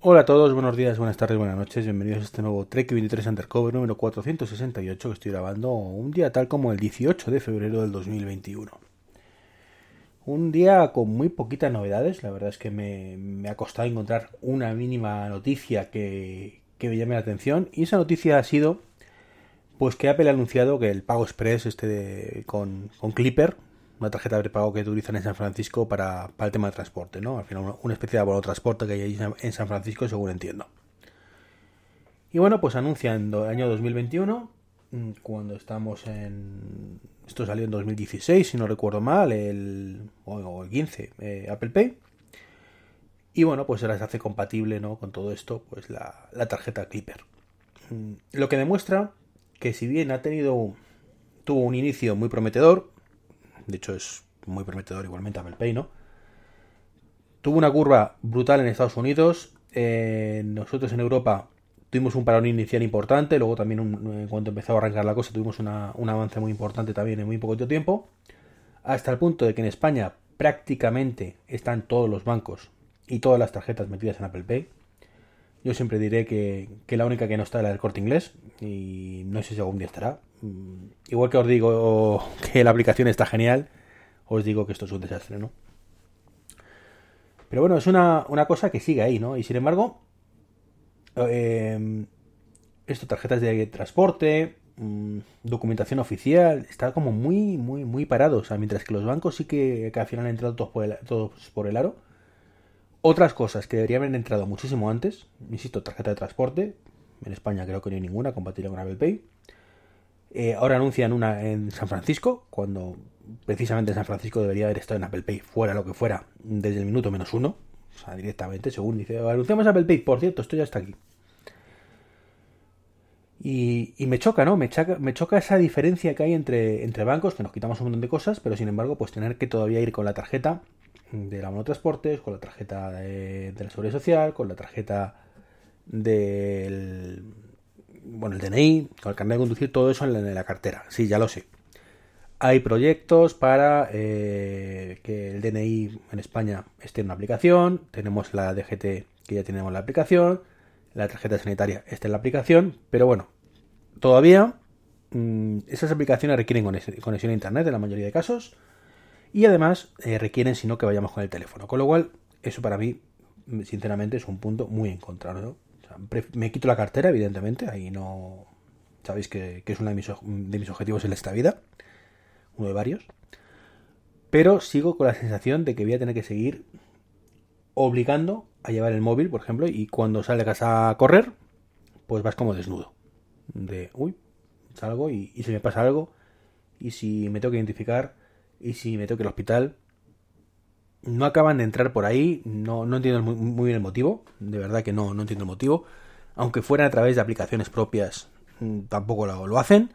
Hola a todos, buenos días, buenas tardes, buenas noches. Bienvenidos a este nuevo Trek 23 Undercover número 468 que estoy grabando un día tal como el 18 de febrero del 2021. Un día con muy poquitas novedades. La verdad es que me, ha costado encontrar una mínima noticia que, que me llame la atención. Y esa noticia ha sido pues que Apple ha anunciado que el pago express este con, con, Clipper, una tarjeta de prepago que utilizan en San Francisco para, para el tema de transporte, ¿no? Al final una, especie de abono transporte que hay ahí en San Francisco, según entiendo. Y bueno, pues anuncian el año 2021, mm, cuando estamos en... Esto salió en 2016, si no recuerdo mal, el, o el 15, eh, Apple Pay. Y bueno, pues ahora se hace compatible ¿no? con todo esto, pues la, la tarjeta Clipper. Mm, lo que demuestra que si bien ha tenido tuvo un inicio muy prometedor, de hecho es muy prometedor igualmente Apple Pay, ¿no? Tuvo una curva brutal en Estados Unidos, eh, nosotros en Europa tuvimos un parón inicial importante, luego también un, en cuanto empezó a arrancar la cosa tuvimos un avance muy importante también en muy poco tiempo, hasta el punto de que en España prácticamente están todos los bancos y todas las tarjetas metidas en Apple Pay. Yo siempre diré que, que, la única que no está es la del corte inglés y no sé si algún día estará. Mm, igual que os digo que la aplicación está genial, os digo que esto es un desastre, ¿no? Pero bueno, es una, una cosa que sigue ahí, ¿no? Y sin embargo, eh, esto, tarjetas de transporte, mmm, documentación oficial, está como muy, muy, muy parado. O sea, mientras que los bancos sí que, que al final han entrado todos el, todos por el aro. Otras cosas que deberían haber entrado muchísimo antes, insisto, tarjeta de transporte, en España creo que no hay ninguna compatible con Apple Pay. Eh, ahora anuncian una en San Francisco, cuando precisamente en San Francisco debería haber estado en Apple Pay, fuera lo que fuera, desde el minuto menos uno, o sea, directamente, según dice, anunciamos Apple Pay, por cierto, esto ya está aquí. Y, y, me choca, ¿no? Me choca, me choca esa diferencia que hay entre, entre bancos, que nos quitamos un montón de cosas, pero sin embargo, pues tener que todavía ir con la tarjeta de la monotransportes, con la tarjeta de, la seguridad social, con la tarjeta del bueno, el DNI, con el carnet de conducir, todo eso en la, cartera. Sí, ya lo sé. Hay proyectos para eh, que el DNI en España esté en una aplicación. Tenemos la DGT que ya tenemos la aplicación. La tarjeta sanitaria está en la aplicación. Pero bueno, todavía mmm, esas aplicaciones requieren conexión a internet en la mayoría de casos y además eh, requieren sino que vayamos con el teléfono. Con lo cual, eso para mí, sinceramente, es un punto muy en contra. ¿no? O sea, me quito la cartera, evidentemente, ahí no... Sabéis que, es uno de mis, de mis, objetivos en esta vida, uno de varios. Pero sigo con la sensación de que voy a tener que seguir obligando a llevar el móvil, por ejemplo, y cuando casa a correr, pues vas como desnudo. De, uy, salgo y, y si me pasa algo, y si me tengo que identificar, y si me toque el hospital. No acaban de entrar por ahí, no, no entiendo muy, bien el motivo, de verdad que no, no entiendo el motivo. Aunque fuera a través de aplicaciones propias, mm, tampoco lo, lo hacen.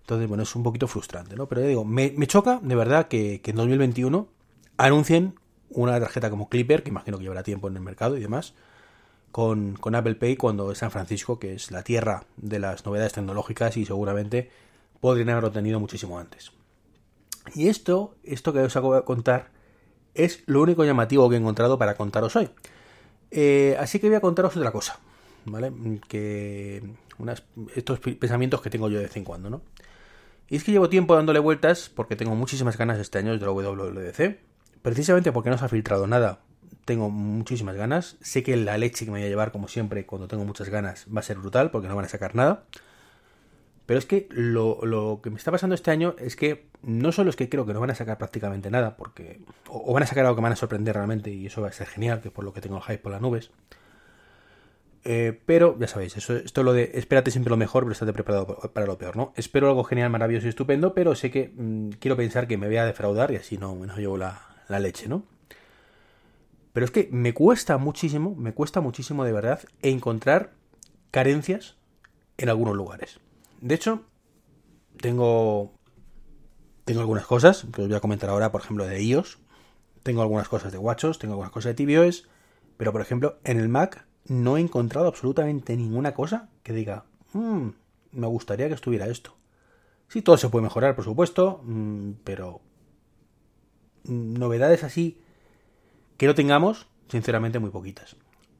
Entonces, bueno, es un poquito frustrante, ¿no? Pero ya digo, me, me choca de verdad que, que, en 2021 anuncien una tarjeta como Clipper, que imagino que llevará tiempo en el mercado y demás, con, con Apple Pay cuando es San Francisco, que es la tierra de las novedades tecnológicas y seguramente podrían haberlo tenido muchísimo antes. Y esto, esto que os acabo de contar, es lo único llamativo que he encontrado para contaros hoy. Eh, así que voy a contaros otra cosa, ¿vale? Que estos pensamientos que tengo yo de vez en cuando, ¿no? Y es que llevo tiempo dándole vueltas porque tengo muchísimas ganas este año de la WWDC. Precisamente porque no se ha filtrado nada. Tengo muchísimas ganas. Sé que la leche que me voy a llevar, como siempre, cuando tengo muchas ganas, va a ser brutal porque no van a sacar nada. Pero es que lo, lo, que me está pasando este año es que no solo es que creo que no van a sacar prácticamente nada, porque o, van a sacar algo que me van a sorprender realmente y eso va a ser genial, que es por lo que tengo el hype por las nubes. Eh, pero ya sabéis, esto lo de espérate siempre lo mejor, pero estate preparado para lo peor, ¿no? Espero algo genial, maravilloso y estupendo, pero sé que mmm, quiero pensar que me voy a defraudar y así no, no llevo la, la leche, ¿no? Pero es que me cuesta muchísimo, me cuesta muchísimo de verdad encontrar carencias en algunos lugares. De hecho, tengo tengo algunas cosas que os voy a comentar ahora, por ejemplo, de iOS. Tengo algunas cosas de WatchOS, tengo algunas cosas de tvOS, pero por ejemplo, en el Mac no he encontrado absolutamente ninguna cosa que diga, mmm, me gustaría que estuviera esto. Sí, todo se puede mejorar, por supuesto, mm, pero novedades así que no tengamos, sinceramente, muy poquitas.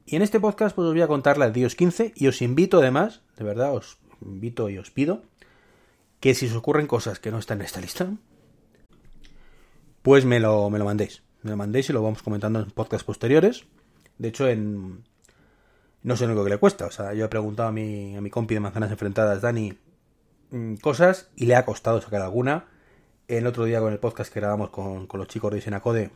Y en este podcast pues os voy a contar las de iOS 15 y os invito además, de verdad, os invito y os pido que si os ocurren cosas que no están en esta lista, pues me lo, me lo mandéis. Me lo mandéis y lo vamos comentando en podcasts posteriores. De hecho, en... No sé lo que le cuesta. O sea, yo he preguntado a mi, a mi compi de manzanas enfrentadas, Dani, mm, cosas y le ha costado sacar alguna. El otro día con el podcast que grabamos con, los chicos de Isenacode,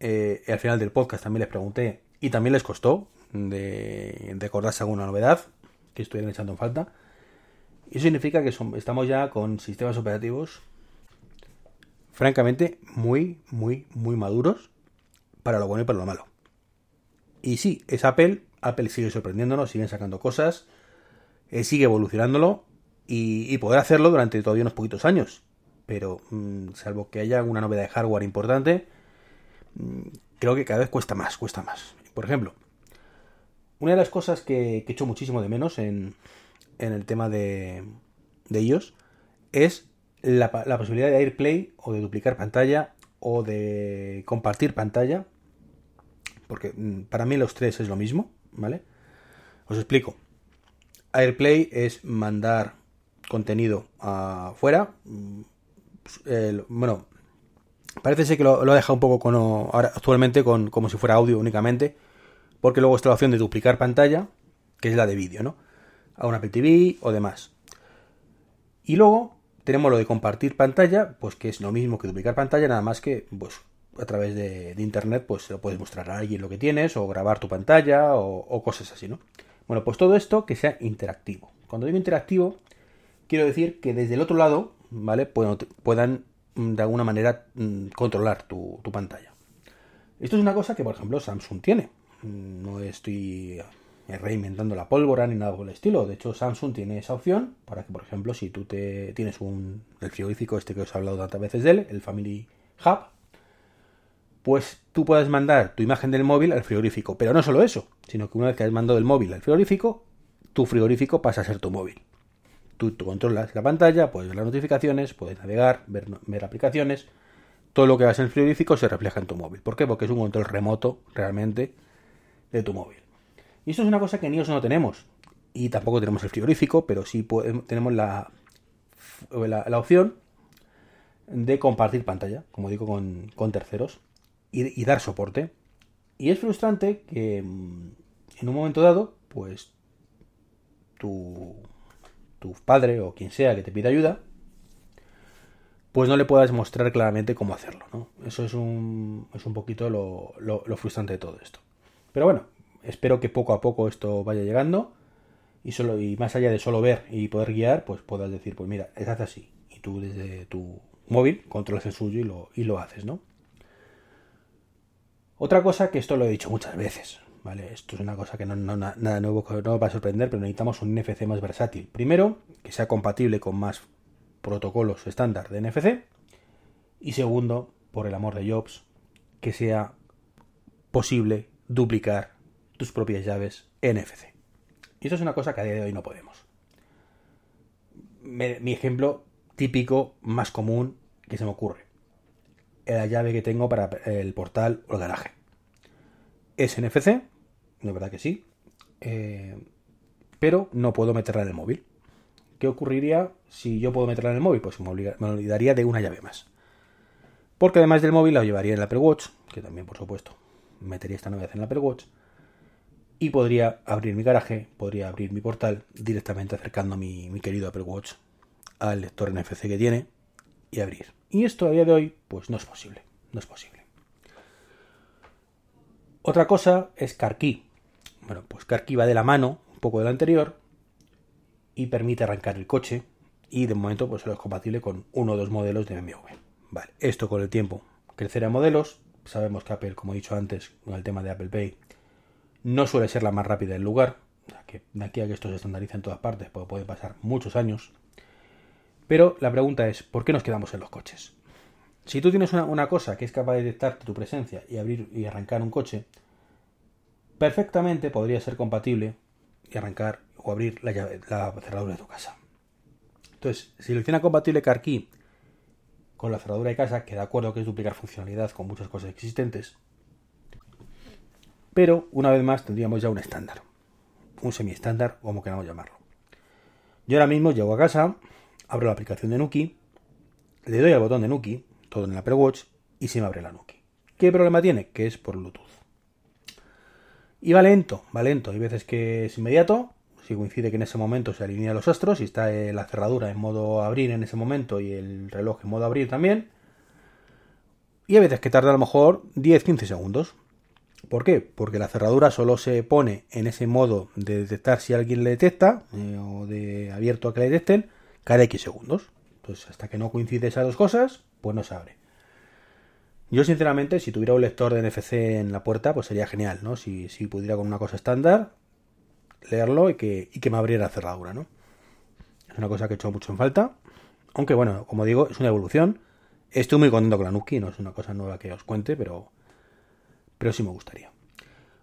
eh, al final del podcast también les pregunté y también les costó de, de acordarse alguna novedad que estuvieran echando en falta. Y eso significa que estamos ya con sistemas operativos francamente muy, muy, muy maduros para lo bueno y para lo malo. Y sí, es Apple, Apple sigue sorprendiéndonos, siguen sacando cosas, eh, sigue evolucionándolo y, poder hacerlo durante todavía unos poquitos años. Pero mm, salvo que haya alguna novedad de hardware importante, mm, creo que cada vez cuesta más, cuesta más. Por ejemplo, una de las cosas que, que echo muchísimo de menos en, en el tema de, de ellos es la, posibilidad de AirPlay o de duplicar pantalla o de compartir pantalla. Porque mm, para mí los tres es lo mismo, ¿vale? Os explico. AirPlay es mandar contenido afuera. Mm, bueno, parece ser que lo, ha dejado un poco con, ahora, actualmente con, como si fuera audio únicamente. Porque luego está la opción de duplicar pantalla, que es la de vídeo, ¿no? A un Apple TV o demás. Y luego tenemos lo de compartir pantalla, pues que es lo mismo que duplicar pantalla, nada más que pues a través de, internet pues lo puedes mostrar a alguien lo que tienes o grabar tu pantalla o, cosas así, ¿no? Bueno, pues todo esto que sea interactivo. Cuando digo interactivo, quiero decir que desde el otro lado, ¿vale? Puedan, mm, de alguna manera mm, controlar tu, tu pantalla. Esto es una cosa que, por ejemplo, Samsung tiene. Mm, no estoy reinventando la pólvora ni nada por el estilo. De hecho, Samsung tiene esa opción para que, por ejemplo, si tú te tienes un el frigorífico este que os he hablado tantas veces de él, el Family Hub, pues tú puedes mandar tu imagen del móvil al frigorífico. Pero no solo eso, sino que una vez que has mandado el móvil al frigorífico, tu frigorífico pasa a ser tu móvil. Tú, controlas la pantalla, puedes ver las notificaciones, puedes navegar, ver, ver aplicaciones. Todo lo que hagas en el frigorífico se refleja en tu móvil. ¿Por qué? Porque es un control remoto realmente de tu móvil. Y esto es una cosa que en iOS no tenemos. Y tampoco tenemos el frigorífico, pero sí tenemos la, la, opción de compartir pantalla, como digo, con, terceros y, dar soporte. Y es frustrante que mm, en un momento dado, pues tu, tu padre o quien sea que te pida ayuda, pues no le puedas mostrar claramente cómo hacerlo. ¿no? Eso es un, es un poquito lo, lo frustrante de todo esto. Pero bueno, espero que poco a poco esto vaya llegando y solo y más allá de solo ver y poder guiar, pues puedas decir, pues mira, es así y tú desde tu móvil controlas el suyo y lo, y lo haces, ¿no? Otra cosa que esto lo he dicho muchas veces, ¿vale? Esto es una cosa que no, no nada nuevo no va a sorprender, pero necesitamos un NFC más versátil. Primero, que sea compatible con más protocolos estándar de NFC. Y segundo, por el amor de Jobs, que sea posible duplicar tus propias llaves NFC. Y eso es una cosa que a día de hoy no podemos. mi ejemplo típico más común que se me ocurre. La llave que tengo para el portal o el garaje. Es NFC, de verdad que sí. Eh, pero no puedo meterla en el móvil. ¿Qué ocurriría si yo puedo meterla en el móvil? Pues me, olvidaría de una llave más. Porque además del móvil la llevaría en el Apple Watch, que también por supuesto metería esta novedad en el Apple Watch y podría abrir mi garaje, podría abrir mi portal directamente acercando mi, mi querido Apple Watch al lector NFC que tiene y abrir. Y esto a día de hoy, pues no es posible, no es posible. Otra cosa es CarKey. Bueno, pues CarKey va de la mano, un poco de lo anterior, y permite arrancar el coche, y de momento pues solo es compatible con uno o dos modelos de BMW. Vale, esto con el tiempo crecerá modelos, sabemos que Apple, como he dicho antes, con el tema de Apple Pay, no suele ser la más rápida del lugar. Que de aquí a que esto se estandarice en todas partes, pues puede pasar muchos años. Pero la pregunta es, ¿por qué nos quedamos en los coches? Si tú tienes una, cosa que es capaz de detectar tu presencia y abrir y arrancar un coche, perfectamente podría ser compatible y arrancar o abrir la, la cerradura de tu casa. Entonces, hiciera compatible CarKey con la cerradura de casa, que de acuerdo que es duplicar funcionalidad con muchas cosas existentes, pero una vez más tendríamos ya un estándar, un semi-estándar, como queramos llamarlo. Yo ahora mismo llego a casa, abro la aplicación de Nuki, le doy al botón de Nuki, todo en el Apple Watch, y se me abre la Nuki. ¿Qué problema tiene? Que es por Bluetooth. Y va lento, va lento. Hay veces que es inmediato, si coincide que en ese momento se alinean los astros y está eh, la cerradura en modo abrir en ese momento y el reloj en modo abrir también. Y hay veces que tarda a lo mejor 10-15 segundos. ¿Por qué? Porque la cerradura solo se pone en ese modo de detectar si alguien le detecta eh, o de abierto a que le detecten cada X segundos. Entonces, hasta que no coincide esas dos cosas, pues no se abre. Yo, sinceramente, si tuviera un lector de NFC en la puerta, pues sería genial, ¿no? Si, pudiera con una cosa estándar, leerlo y que, y que me abriera la cerradura, ¿no? Es una cosa que he hecho mucho en falta. Aunque, bueno, como digo, es una evolución. Estoy muy contento con la Nuki, no es una cosa nueva que os cuente, pero, pero sí me gustaría.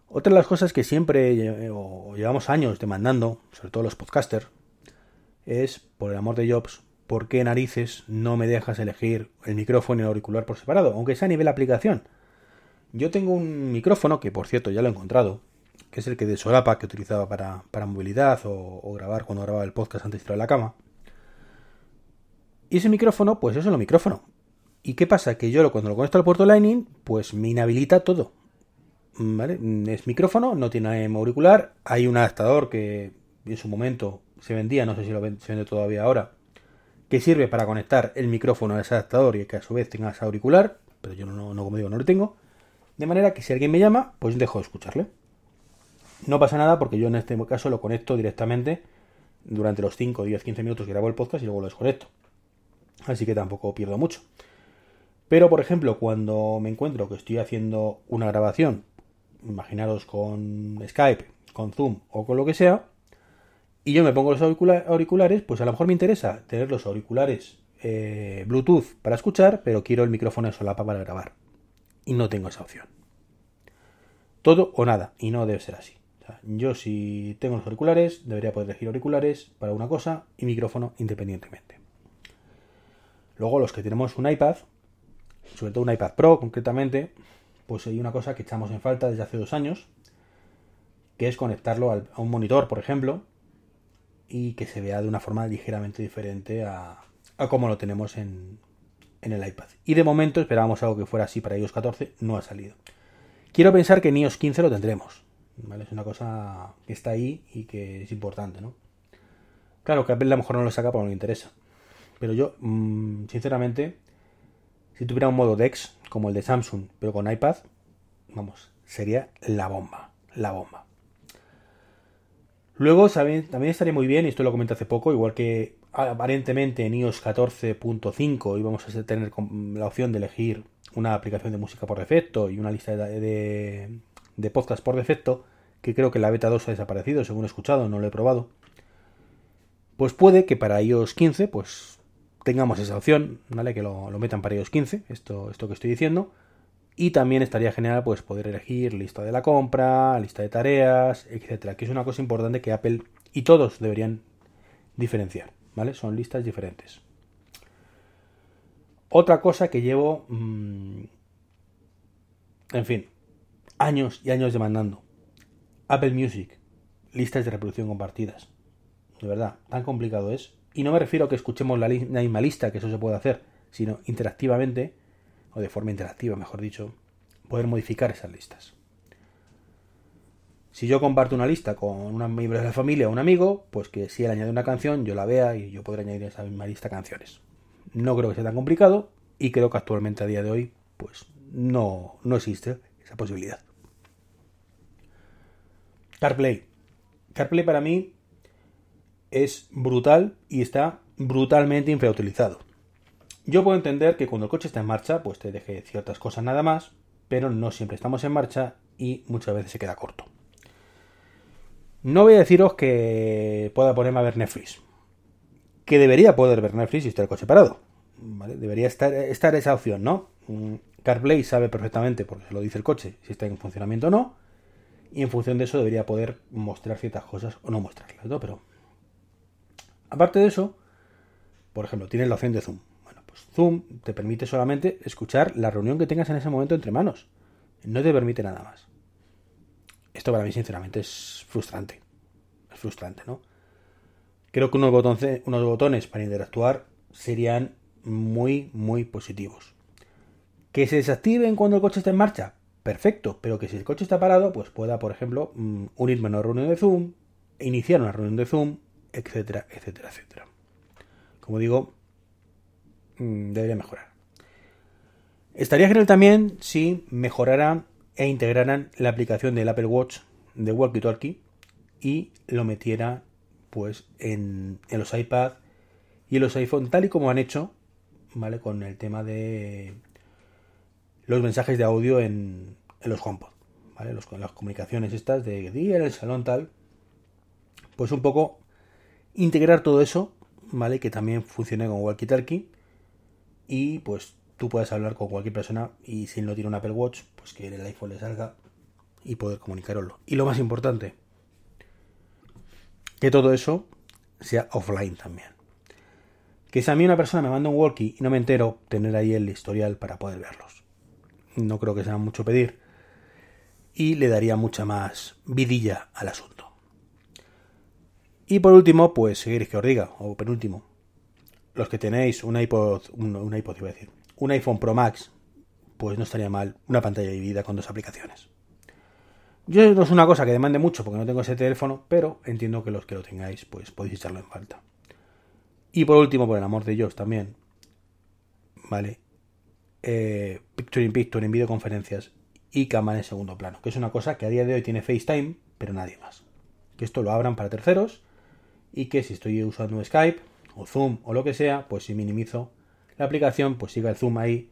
Otra de las cosas que siempre llevamos años demandando, sobre todo los podcasters, es, por el amor de Jobs, ¿por qué narices no me dejas elegir el micrófono y el auricular por separado? Aunque sea a nivel aplicación. Yo tengo un micrófono, que por cierto ya lo he encontrado, que es el que de solapa que utilizaba para, movilidad o, grabar cuando grababa el podcast antes de ir a la cama. Y ese micrófono, pues es el micrófono. ¿Y qué pasa? Que yo cuando lo conecto al puerto Lightning, pues me inhabilita todo. ¿Vale? Es micrófono, no tiene auricular, hay un adaptador que en su momento se vendía, no sé si lo se vende todavía ahora, que sirve para conectar el micrófono a ese adaptador y que a su vez tenga ese auricular, pero yo no, no como digo, no lo tengo. De manera que si alguien me llama, pues dejo de escucharle. No pasa nada porque yo en este caso lo conecto directamente durante los 5, 10, 15 minutos que grabo el podcast y luego lo desconecto. Así que tampoco pierdo mucho. Pero, por ejemplo, cuando me encuentro que estoy haciendo una grabación, imaginaros con Skype, con Zoom o con lo que sea, y yo me pongo los auriculares, pues a lo mejor me interesa tener los auriculares eh, Bluetooth para escuchar, pero quiero el micrófono de solapa para grabar. Y no tengo esa opción. Todo o nada, y no debe ser así. yo si tengo los auriculares, debería poder elegir auriculares para una cosa y micrófono independientemente. Luego los que tenemos un iPad, sobre todo un iPad Pro concretamente, pues hay una cosa que echamos en falta desde hace dos años, que es conectarlo a un monitor, por ejemplo, y que se vea de una forma ligeramente diferente a, a como lo tenemos en, en el iPad. Y de momento esperábamos algo que fuera así para iOS 14, no ha salido. Quiero pensar que en iOS 15 lo tendremos. Es una cosa que está ahí y que es importante, ¿no? Claro que Apple a lo mejor no lo saca porque no le interesa. Pero yo, mm, sinceramente, si tuviera un modo DeX como el de Samsung, pero con iPad, vamos, sería la bomba. La bomba. Luego también estaría muy bien, y esto lo comenté hace poco, igual que aparentemente en iOS 14.5 íbamos a tener la opción de elegir una aplicación de música por defecto y una lista de, de, podcast por defecto, que creo que la beta 2 ha desaparecido, según he escuchado, no lo he probado. Pues puede que para iOS 15 pues tengamos esa opción, ¿vale? Que lo, metan para iOS 15, esto, esto que estoy diciendo. Y también estaría genial pues poder elegir lista de la compra, lista de tareas, etcétera, que es una cosa importante que Apple y todos deberían diferenciar, ¿vale? Son listas diferentes. Otra cosa que llevo, mm, en fin, años y años demandando. Apple Music, listas de reproducción compartidas. De verdad, tan complicado es. Y no me refiero a que escuchemos la, la misma lista, que eso se puede hacer, sino interactivamente o de forma interactiva, mejor dicho, poder modificar esas listas. Si yo comparto una lista con un miembro de la familia o un amigo, pues que si él añade una canción, yo la vea y yo podré añadir esa misma lista canciones. No creo que sea tan complicado y creo que actualmente a día de hoy, pues no, no existe esa posibilidad. CarPlay. CarPlay para mí es brutal y está brutalmente infrautilizado. Yo puedo entender que cuando el coche está en marcha, pues te deje ciertas cosas nada más, pero no siempre estamos en marcha y muchas veces se queda corto. No voy a deciros que pueda ponerme a ver Netflix, que debería poder ver Netflix si está el coche parado. Debería estar, esa opción, ¿no? Mm, CarPlay sabe perfectamente, porque se lo dice el coche, si está en funcionamiento o no, y en función de eso debería poder mostrar ciertas cosas o no mostrarlas, ¿no? Pero aparte de eso, por ejemplo, tienes la opción de Zoom. Bueno, pues Zoom te permite solamente escuchar la reunión que tengas en ese momento entre manos. No te permite nada más. Esto para mí, sinceramente, es frustrante. Es frustrante, ¿no? Creo que unos botones, unos botones para interactuar serían muy, muy positivos. ¿Que se desactiven cuando el coche está en marcha? Perfecto, pero que si el coche está parado, pues pueda, por ejemplo, mm, unirme a una reunión de Zoom, iniciar una reunión de Zoom, etcétera, etcétera, etcétera. Como digo, mm, debería mejorar. Estaría genial también si mejoraran e integraran la aplicación del Apple Watch de Walkie Talkie y lo metiera pues en, en los iPad y en los iPhone tal y como han hecho, ¿vale? Con el tema de los mensajes de audio en, los HomePod, ¿vale? Las comunicaciones estas de día en el salón tal. Pues un poco integrar todo eso, ¿vale? Que también funcione con Walkie Talkie y pues tú puedas hablar con cualquier persona y si no tiene un Apple Watch, pues que el iPhone le salga y poder comunicarlo. Y lo más importante, que todo eso sea offline también. Que si a mí una persona me manda un walkie y no me entero, tener ahí el historial para poder verlos no creo que sea mucho pedir, y le daría mucha más vidilla al asunto. Y por último, pues seguiréis que os diga, o penúltimo, los que tenéis un iPod, un, iPod iba a decir, un iPhone Pro Max, pues no estaría mal una pantalla dividida con dos aplicaciones. Yo no es una cosa que demande mucho porque no tengo ese teléfono, pero entiendo que los que lo tengáis, pues podéis echarlo en falta. Y por último, por el amor de Dios también, ¿vale? eh, Picture in Picture en videoconferencias y cámara en segundo plano, que es una cosa que a día de hoy tiene FaceTime, pero nadie más. Que esto lo abran para terceros y que si estoy usando Skype o Zoom o lo que sea, pues si minimizo la aplicación, pues siga el Zoom ahí,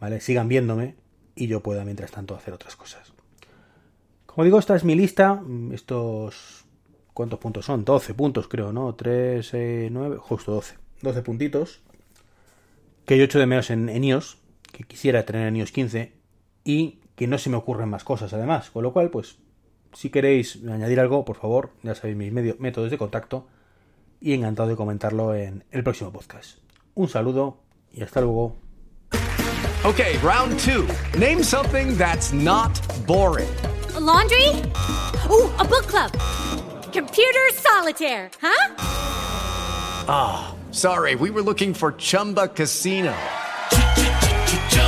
¿vale? Sigan viéndome y yo pueda mientras tanto hacer otras cosas. Como digo, esta es mi lista, estos... ¿Cuántos puntos son? 12 puntos creo, ¿no? 3, 9, justo 12. 12 puntitos que yo echo de menos en, iOS, que quisiera tener en iOS 15 y que no se me ocurren más cosas además. Con lo cual, pues, si queréis añadir algo, por favor, ya sabéis mis métodos de contacto y encantado de comentarlo en el próximo podcast. Un saludo y hasta luego. Ok, round two. Name something that's not boring. laundry? Oh, a book club. Computer solitaire, huh? Ah. Sorry, we were looking for Chumba Casino.